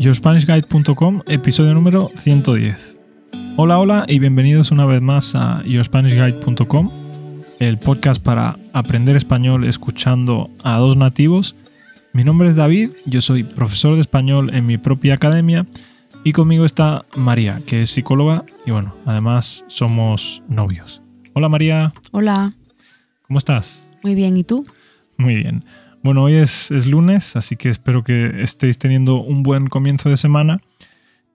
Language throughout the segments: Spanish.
YourSpanishGuide.com, episodio número 110. Hola, hola y bienvenidos una vez más a YourSpanishGuide.com, el podcast para aprender español escuchando a dos nativos. Mi nombre es David, yo soy profesor de español en mi propia academia y conmigo está María, que es psicóloga y bueno, además somos novios. Hola María. Hola. ¿Cómo estás? Muy bien, ¿y tú? Muy bien. Bueno, hoy es, lunes, así que espero que estéis teniendo un buen comienzo de semana.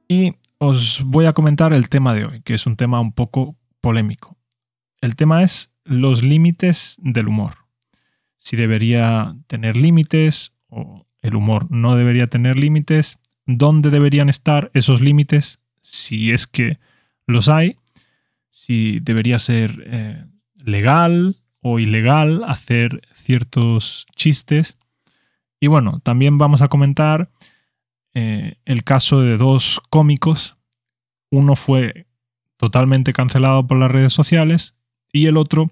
Y os voy a comentar el tema de hoy, que es un tema un poco polémico. El tema es los límites del humor. Si debería tener límites o el humor no debería tener límites, dónde deberían estar esos límites, si es que los hay, si debería ser eh, legal o ilegal hacer ciertos chistes. Y bueno, también vamos a comentar eh, el caso de dos cómicos. Uno fue totalmente cancelado por las redes sociales y el otro,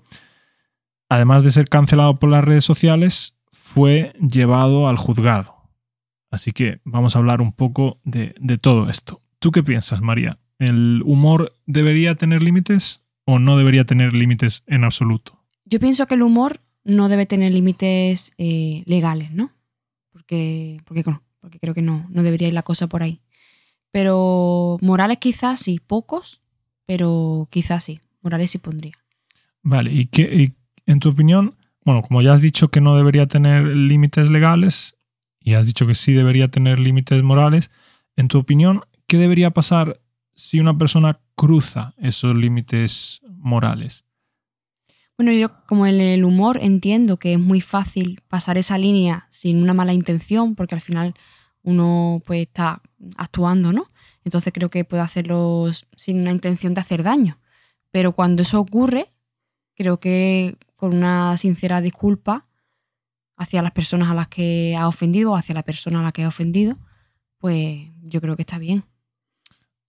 además de ser cancelado por las redes sociales, fue llevado al juzgado. Así que vamos a hablar un poco de, de todo esto. ¿Tú qué piensas, María? ¿El humor debería tener límites o no debería tener límites en absoluto? Yo pienso que el humor no debe tener límites eh, legales, ¿no? Porque, porque, porque creo que no, no debería ir la cosa por ahí. Pero morales quizás sí, pocos, pero quizás sí. Morales sí pondría. Vale, y, qué, en tu opinión, bueno, como ya has dicho que no debería tener límites legales y has dicho que sí debería tener límites morales, en tu opinión, ¿qué debería pasar si una persona cruza esos límites morales? Bueno, yo como en el humor entiendo que es muy fácil pasar esa línea sin una mala intención, porque al final uno pues está actuando, ¿no? Entonces creo que puede hacerlo sin una intención de hacer daño. Pero cuando eso ocurre, creo que con una sincera disculpa hacia las personas a las que ha ofendido o hacia la persona a la que ha ofendido, pues yo creo que está bien.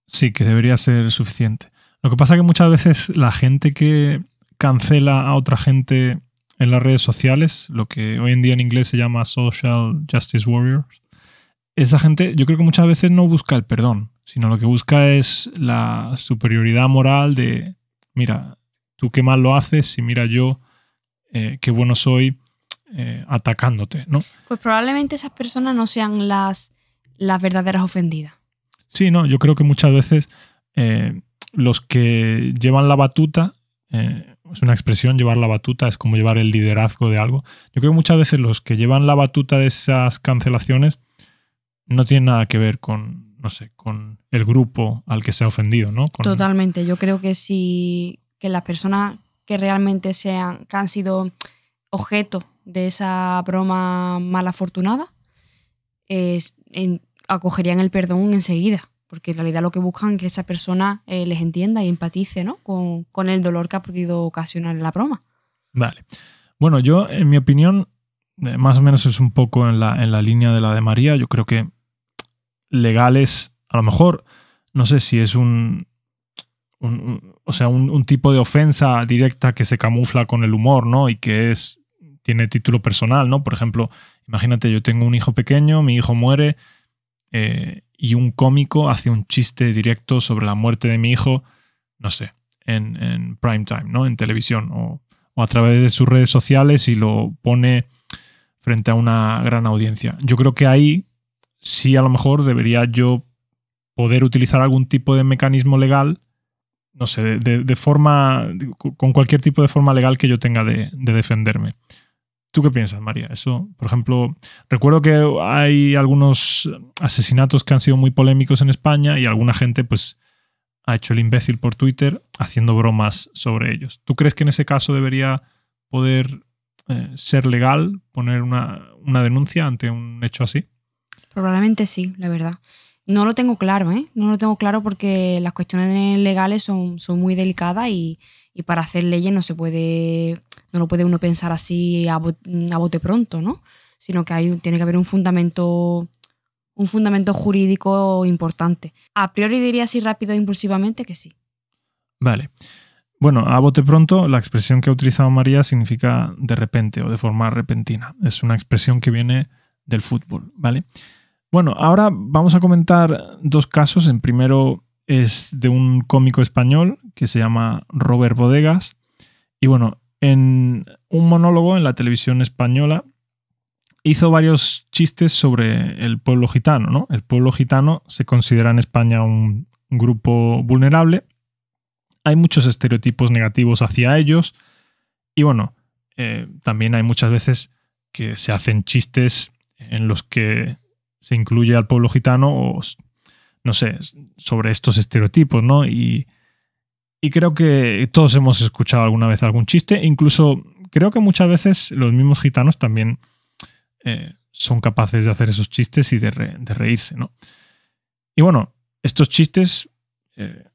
Sí, que debería ser suficiente. Lo que pasa es que muchas veces la gente que cancela a otra gente en las redes sociales, lo que hoy en día en inglés se llama social justice warriors, esa gente yo creo que muchas veces no busca el perdón, sino lo que busca es la superioridad moral de, mira, tú qué mal lo haces y mira yo eh, qué bueno soy eh, atacándote, ¿no? Pues probablemente esas personas no sean las, las verdaderas ofendidas. Sí, no, yo creo que muchas veces eh, los que llevan la batuta es una expresión, llevar la batuta es como llevar el liderazgo de algo. Yo creo que muchas veces los que llevan la batuta de esas cancelaciones no tienen nada que ver con, no sé, con el grupo al que se ha ofendido, ¿no? Totalmente. Yo creo que si que las personas que realmente sean, que han sido objeto de esa broma mal afortunada, acogerían el perdón enseguida porque en realidad lo que buscan es que esa persona eh, les entienda y empatice ¿no? con, el dolor que ha podido ocasionar la broma. Vale. Bueno, yo, en mi opinión, eh, más o menos es un poco en la, en la línea de la de María. Yo creo que legales, a lo mejor, no sé si es un, o sea, un, tipo de ofensa directa que se camufla con el humor, ¿no? Y que es tiene título personal, ¿no? Por ejemplo, imagínate, yo tengo un hijo pequeño, mi hijo muere, eh, y un cómico hace un chiste directo sobre la muerte de mi hijo, no sé, en, en prime time, ¿no? En televisión o, a través de sus redes sociales y lo pone frente a una gran audiencia. Yo creo que ahí sí a lo mejor debería yo poder utilizar algún tipo de mecanismo legal, no sé, de, forma, con cualquier tipo de forma legal que yo tenga de defenderme. ¿Tú qué piensas, María? Eso, por ejemplo, recuerdo que hay algunos asesinatos que han sido muy polémicos en España y alguna gente pues ha hecho el imbécil por Twitter haciendo bromas sobre ellos. ¿Tú crees que en ese caso debería poder eh, ser legal poner una, denuncia ante un hecho así? Probablemente sí, la verdad. No lo tengo claro, ¿eh? No lo tengo claro porque las cuestiones legales son, son muy delicadas y, y para hacer leyes no se puede, no lo puede uno pensar así a, bote pronto, ¿no? Sino que hay, tiene que haber un fundamento, un fundamento jurídico importante. A priori diría así rápido e impulsivamente que sí. Vale. Bueno, a bote pronto, la expresión que ha utilizado María significa de repente o de forma repentina. Es una expresión que viene del fútbol, ¿vale? Bueno, ahora vamos a comentar dos casos. En primero es de un cómico español que se llama Robert Bodegas. Y bueno, en un monólogo en la televisión española hizo varios chistes sobre el pueblo gitano. ¿no? El pueblo gitano se considera en España un grupo vulnerable. Hay muchos estereotipos negativos hacia ellos. Y bueno, eh, también hay muchas veces que se hacen chistes en los que se incluye al pueblo gitano o, no sé, sobre estos estereotipos, ¿no? Y, y creo que todos hemos escuchado alguna vez algún chiste, incluso creo que muchas veces los mismos gitanos también eh, son capaces de hacer esos chistes y de, reírse, ¿no? Y bueno, estos chistes eh,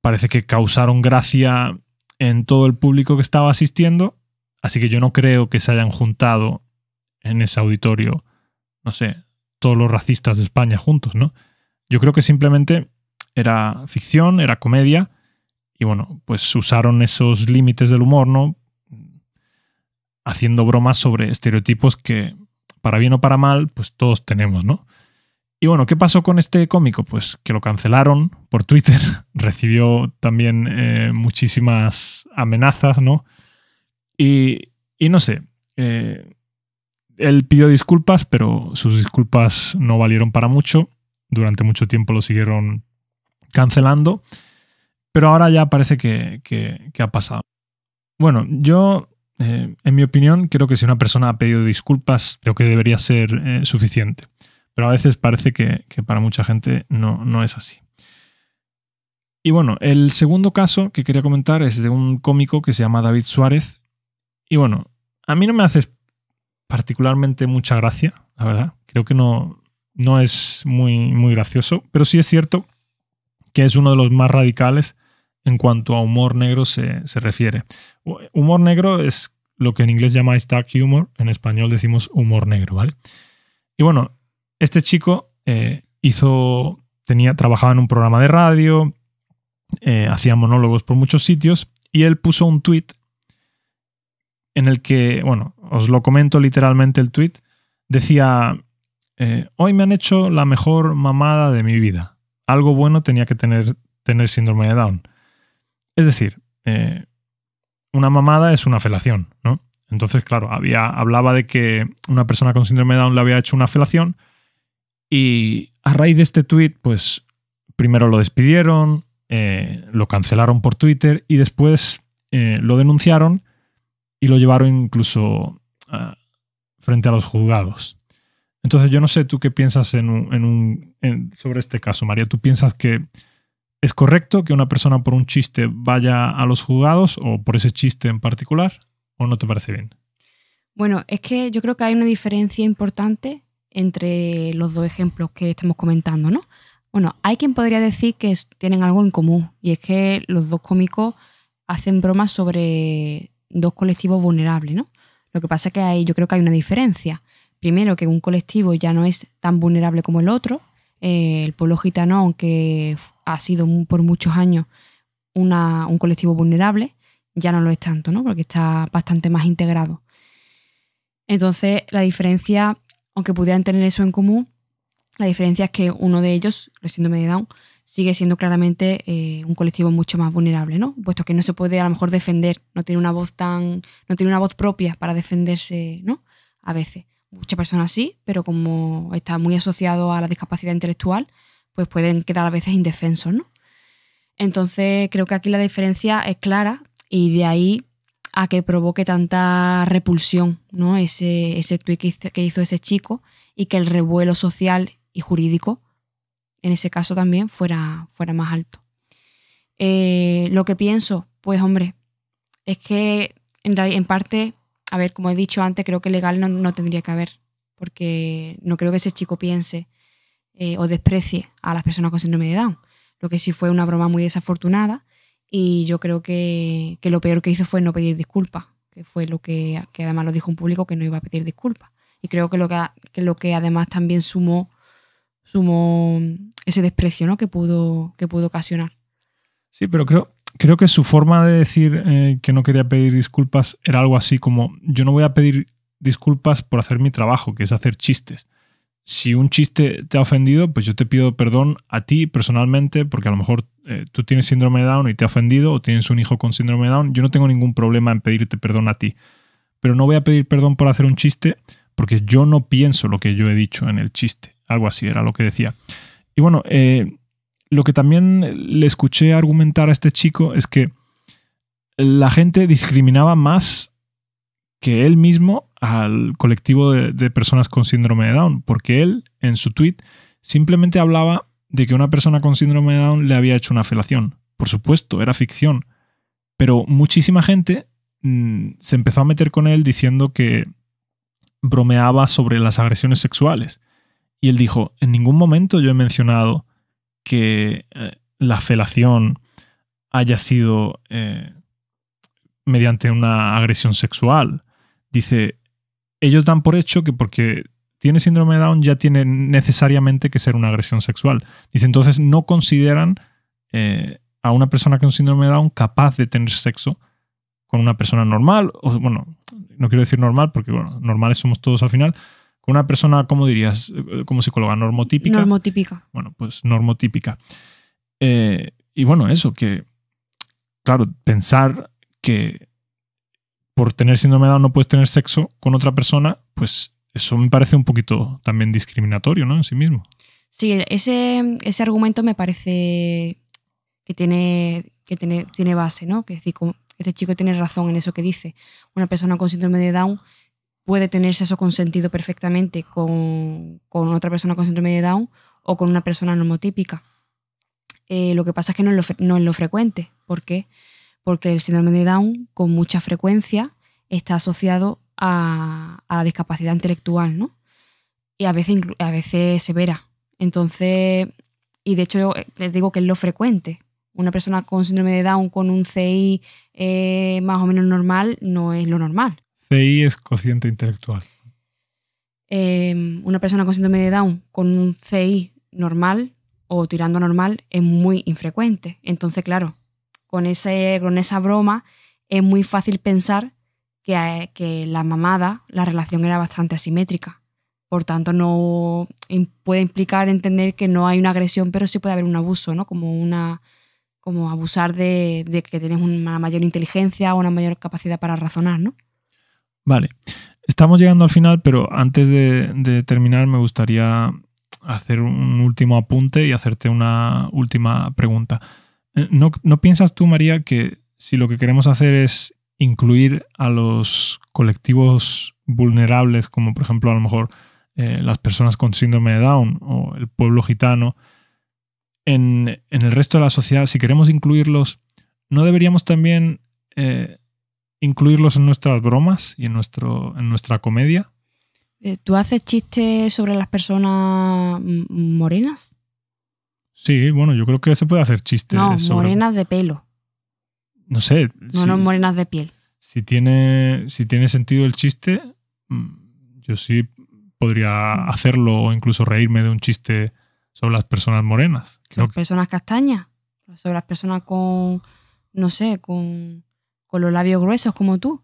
parece que causaron gracia en todo el público que estaba asistiendo, así que yo no creo que se hayan juntado en ese auditorio, no sé, todos los racistas de España juntos, ¿no? Yo creo que simplemente era ficción, era comedia, y bueno, pues usaron esos límites del humor, ¿no? Haciendo bromas sobre estereotipos que, para bien o para mal, pues todos tenemos, ¿no? Y bueno, ¿qué pasó con este cómico? Pues que lo cancelaron por Twitter, recibió también eh, muchísimas amenazas, ¿no? Y, y no sé, eh, él pidió disculpas, pero sus disculpas no valieron para mucho. Durante mucho tiempo lo siguieron cancelando. Pero ahora ya parece que, ha pasado. Bueno, yo, eh, en mi opinión, creo que si una persona ha pedido disculpas, creo que debería ser eh, suficiente. Pero a veces parece que, para mucha gente no, no es así. Y bueno, el segundo caso que quería comentar es de un cómico que se llama David Suárez. Y bueno, a mí no me hace particularmente mucha gracia, la verdad. Creo que no, no es muy, muy gracioso, pero sí es cierto que es uno de los más radicales en cuanto a humor negro se, refiere. Humor negro es lo que en inglés llamáis dark humor, en español decimos humor negro, ¿vale? Y bueno, este chico eh, hizo, tenía, trabajaba en un programa de radio, eh, hacía monólogos por muchos sitios y él puso un tweet en el que, bueno, os lo comento literalmente el tweet, decía, eh, hoy me han hecho la mejor mamada de mi vida. Algo bueno tenía que tener, tener síndrome de Down. Es decir, eh, una mamada es una felación, ¿no? Entonces, claro, había, hablaba de que una persona con síndrome de Down le había hecho una felación y a raíz de este tweet, pues primero lo despidieron, eh, lo cancelaron por Twitter y después lo denunciaron y lo llevaron incluso ah, frente a los juzgados. Entonces yo no sé tú qué piensas en un, sobre este caso, María. ¿Tú piensas que es correcto que una persona por un chiste vaya a los juzgados o por ese chiste en particular o no te parece bien? Bueno, es que yo creo que hay una diferencia importante entre los dos ejemplos que estamos comentando, ¿no? Bueno, hay quien podría decir que tienen algo en común y es que los dos cómicos hacen bromas sobre dos colectivos vulnerables, ¿no? Lo que pasa es que ahí yo creo que hay una diferencia. Primero, que un colectivo ya no es tan vulnerable como el otro. Eh, el pueblo gitano, aunque ha sido por muchos años un colectivo vulnerable, ya no lo es tanto, ¿no? Porque está bastante más integrado. Entonces, la diferencia, aunque pudieran tener eso en común, la diferencia es que uno de ellos, el síndrome de Down, sigue siendo claramente eh, un colectivo mucho más vulnerable, ¿no? Puesto que no se puede a lo mejor defender, no tiene una voz tan, no tiene una voz propia para defenderse, ¿no? A veces. Muchas personas sí, pero como está muy asociado a la discapacidad intelectual, pues pueden quedar a veces indefensos, ¿no? Entonces creo que aquí la diferencia es clara y de ahí a que provoque tanta repulsión, ¿no? Ese, ese tweet que hizo ese chico y que el revuelo social y jurídico en ese caso también fuera, fuera más alto. Eh, lo que pienso, pues hombre, es que en, parte, a ver, como he dicho antes, creo que legal no, tendría que haber, porque no creo que ese chico piense eh, o desprecie a las personas con síndrome de Down. Lo que sí fue una broma muy desafortunada y yo creo que, lo peor que hizo fue no pedir disculpas, que fue lo que, que, además lo dijo un público que no iba a pedir disculpas. Y creo que lo que, que lo que además también sumó sumó ese desprecio ¿no? que, pudo, que pudo ocasionar. Sí, pero creo, creo que su forma de decir eh, que no quería pedir disculpas era algo así como yo no voy a pedir disculpas por hacer mi trabajo, que es hacer chistes. si un chiste te ha ofendido, pues yo te pido perdón a ti personalmente, porque a lo mejor eh, tú tienes síndrome de Down y te ha ofendido, o tienes un hijo con síndrome de Down. Yo no tengo ningún problema en pedirte perdón a ti. Pero no voy a pedir perdón por hacer un chiste, porque yo no pienso lo que yo he dicho en el chiste. Algo así era lo que decía. Y bueno, eh, lo que también le escuché argumentar a este chico es que la gente discriminaba más que él mismo al colectivo de, personas con síndrome de Down, porque él en su tweet simplemente hablaba de que una persona con síndrome de Down le había hecho una felación. Por supuesto, era ficción, pero muchísima gente mm, se empezó a meter con él diciendo que bromeaba sobre las agresiones sexuales. Y él dijo, en ningún momento yo he mencionado que eh, la felación haya sido eh, mediante una agresión sexual dice, ellos dan por hecho que porque tiene síndrome de Down ya tiene necesariamente que ser una agresión sexual. Dice, entonces no consideran eh, a una persona con síndrome de Down capaz de tener sexo con una persona normal, o bueno, no quiero decir normal porque bueno, normales somos todos al final, con una persona, ¿cómo dirías? Eh, como psicóloga, normotípica. Normotípica. Bueno, pues normotípica. Eh, y bueno, eso, que, claro, pensar que por tener síndrome de Down no puedes tener sexo con otra persona, pues eso me parece un poquito también discriminatorio, ¿no? En sí mismo. Sí, ese, ese argumento me parece que tiene, que tiene, tiene base, ¿no? Que decir, este chico tiene razón en eso que dice. Una persona con síndrome de Down puede tener sexo consentido perfectamente con, otra persona con síndrome de Down o con una persona normotípica. Eh, lo que pasa es que no es lo, no es lo frecuente. ¿Por qué? porque el síndrome de Down con mucha frecuencia está asociado a, la discapacidad intelectual, ¿no? Y a veces, a veces severa. Entonces, y de hecho les digo que es lo frecuente. Una persona con síndrome de Down con un CI eh, más o menos normal no es lo normal. CI es cociente intelectual. Em, una persona con síndrome de Down con un CI normal o tirando normal es muy infrecuente. Entonces, claro, con, ese, con esa broma, es muy fácil pensar que, que la mamada, la relación era bastante asimétrica. Por tanto, no puede implicar entender que no hay una agresión, pero sí puede haber un abuso, ¿no? Como una como abusar de, que tienes una mayor inteligencia o una mayor capacidad para razonar, ¿no? Vale. Estamos llegando al final, pero antes de, terminar me gustaría hacer un último apunte y hacerte una última pregunta. Eh, ¿No, piensas tú, María, que si lo que queremos hacer es incluir a los colectivos vulnerables, como por ejemplo a lo mejor eh, las personas con síndrome de Down o el pueblo gitano, en, el resto de la sociedad, si queremos incluirlos, ¿no deberíamos también eh, incluirlos en nuestras bromas y en, nuestro, en nuestra comedia? ¿Tú haces chistes sobre las personas morenas? Sí, bueno, yo creo que se puede hacer chistes. No, morenas de pelo. No sé. No, no morenas de piel. Si tiene, si tiene sentido el chiste, mm, yo sí podría hacerlo o incluso reírme de un chiste sobre las personas morenas. ¿Sobre las personas castañas? ¿Sobre las personas con, no sé, con, con los labios gruesos como tú?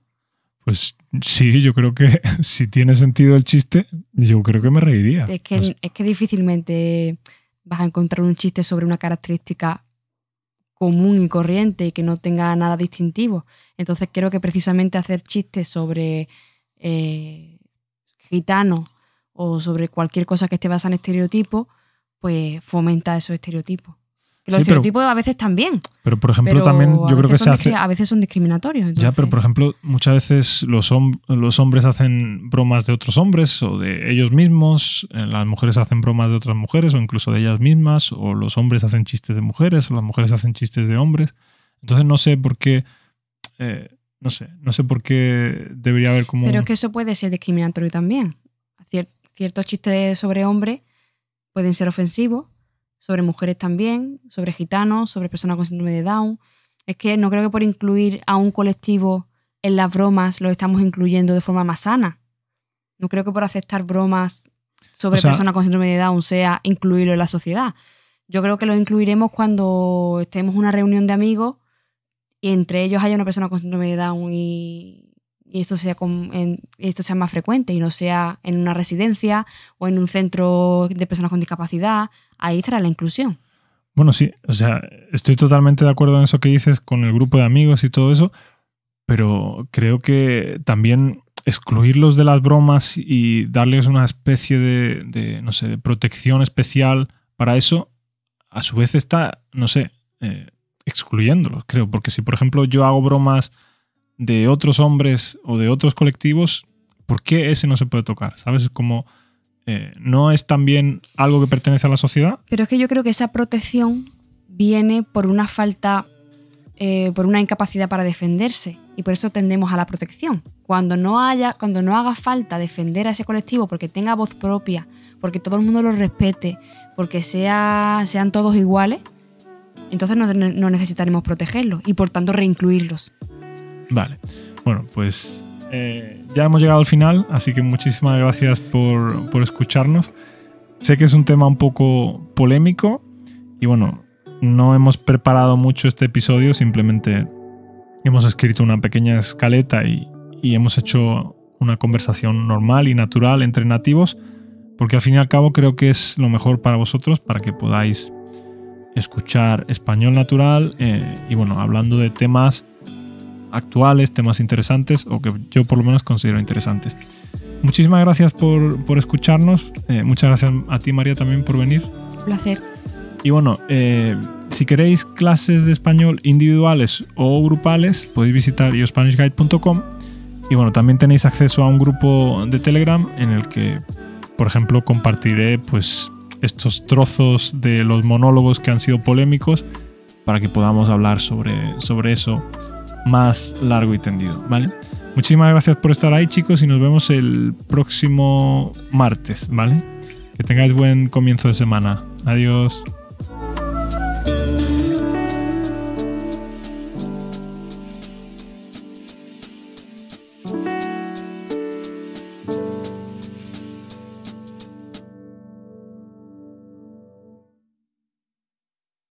Pues sí, yo creo que si tiene sentido el chiste, yo creo que me reiría. Es que, es que difícilmente vas a encontrar un chiste sobre una característica común y corriente y que no tenga nada distintivo. Entonces creo que precisamente hacer chistes sobre eh, gitanos o sobre cualquier cosa que esté basada en estereotipos, pues fomenta esos estereotipos los estereotipos a veces también. Pero, por ejemplo, también yo creo que se hace. A veces son discriminatorios. Ya, pero por ejemplo, muchas veces los, los hombres hacen bromas de otros hombres o de ellos mismos, eh, las mujeres hacen bromas de otras mujeres o incluso de ellas mismas, o los hombres hacen chistes de mujeres o las mujeres hacen chistes de hombres. Entonces no sé por qué. Eh, no sé, no sé por qué debería haber como. Pero que eso puede ser discriminatorio también. ciertos chistes sobre hombres pueden ser ofensivos sobre mujeres también, sobre gitanos, sobre personas con síndrome de Down. Es que no creo que por incluir a un colectivo en las bromas lo estamos incluyendo de forma más sana. No creo que por aceptar bromas sobre personas con síndrome de Down sea incluirlo en la sociedad. Yo creo que lo incluiremos cuando estemos en una reunión de amigos y entre ellos haya una persona con síndrome de Down y y esto sea, esto sea más frecuente y no sea en una residencia o en un centro de personas con discapacidad, ahí estará la inclusión. Bueno, sí, o sea, estoy totalmente de acuerdo en eso que dices con el grupo de amigos y todo eso, pero creo que también excluirlos de las bromas y darles una especie de, no sé, protección especial para eso, a su vez está, no sé, eh, excluyéndolos, creo, porque si por ejemplo yo hago bromas de otros hombres o de otros colectivos, ¿por qué ese no se puede tocar? ¿Sabes? Como eh, no es también algo que pertenece a la sociedad. Pero es que yo creo que esa protección viene por una falta, eh, por una incapacidad para defenderse y por eso tendemos a la protección. Cuando no haya, cuando no haga falta defender a ese colectivo porque tenga voz propia, porque todo el mundo lo respete, porque sea, sean todos iguales, entonces no, no necesitaremos protegerlos y por tanto reincluirlos. Vale. Bueno, pues eh, ya hemos llegado al final, así que muchísimas gracias por, por escucharnos. Sé que es un tema un poco polémico y bueno, no hemos preparado mucho este episodio, simplemente hemos escrito una pequeña escaleta y, y, hemos hecho una conversación normal y natural entre nativos, porque al fin y al cabo creo que es lo mejor para vosotros, para que podáis escuchar español natural eh, y bueno, hablando de temas actuales, temas interesantes o que yo por lo menos considero interesantes. Muchísimas gracias por, escucharnos. Eh, muchas gracias a ti, María, también por venir. placer. Y bueno, eh, si queréis clases de español individuales o grupales, podéis visitar iospanishguide.com. Y bueno, también tenéis acceso a un grupo de Telegram en el que, por ejemplo, compartiré pues estos trozos de los monólogos que han sido polémicos para que podamos hablar sobre, sobre eso más largo y tendido, ¿vale? Muchísimas gracias por estar ahí, chicos, y nos vemos el próximo martes, ¿vale? Que tengáis buen comienzo de semana. Adiós.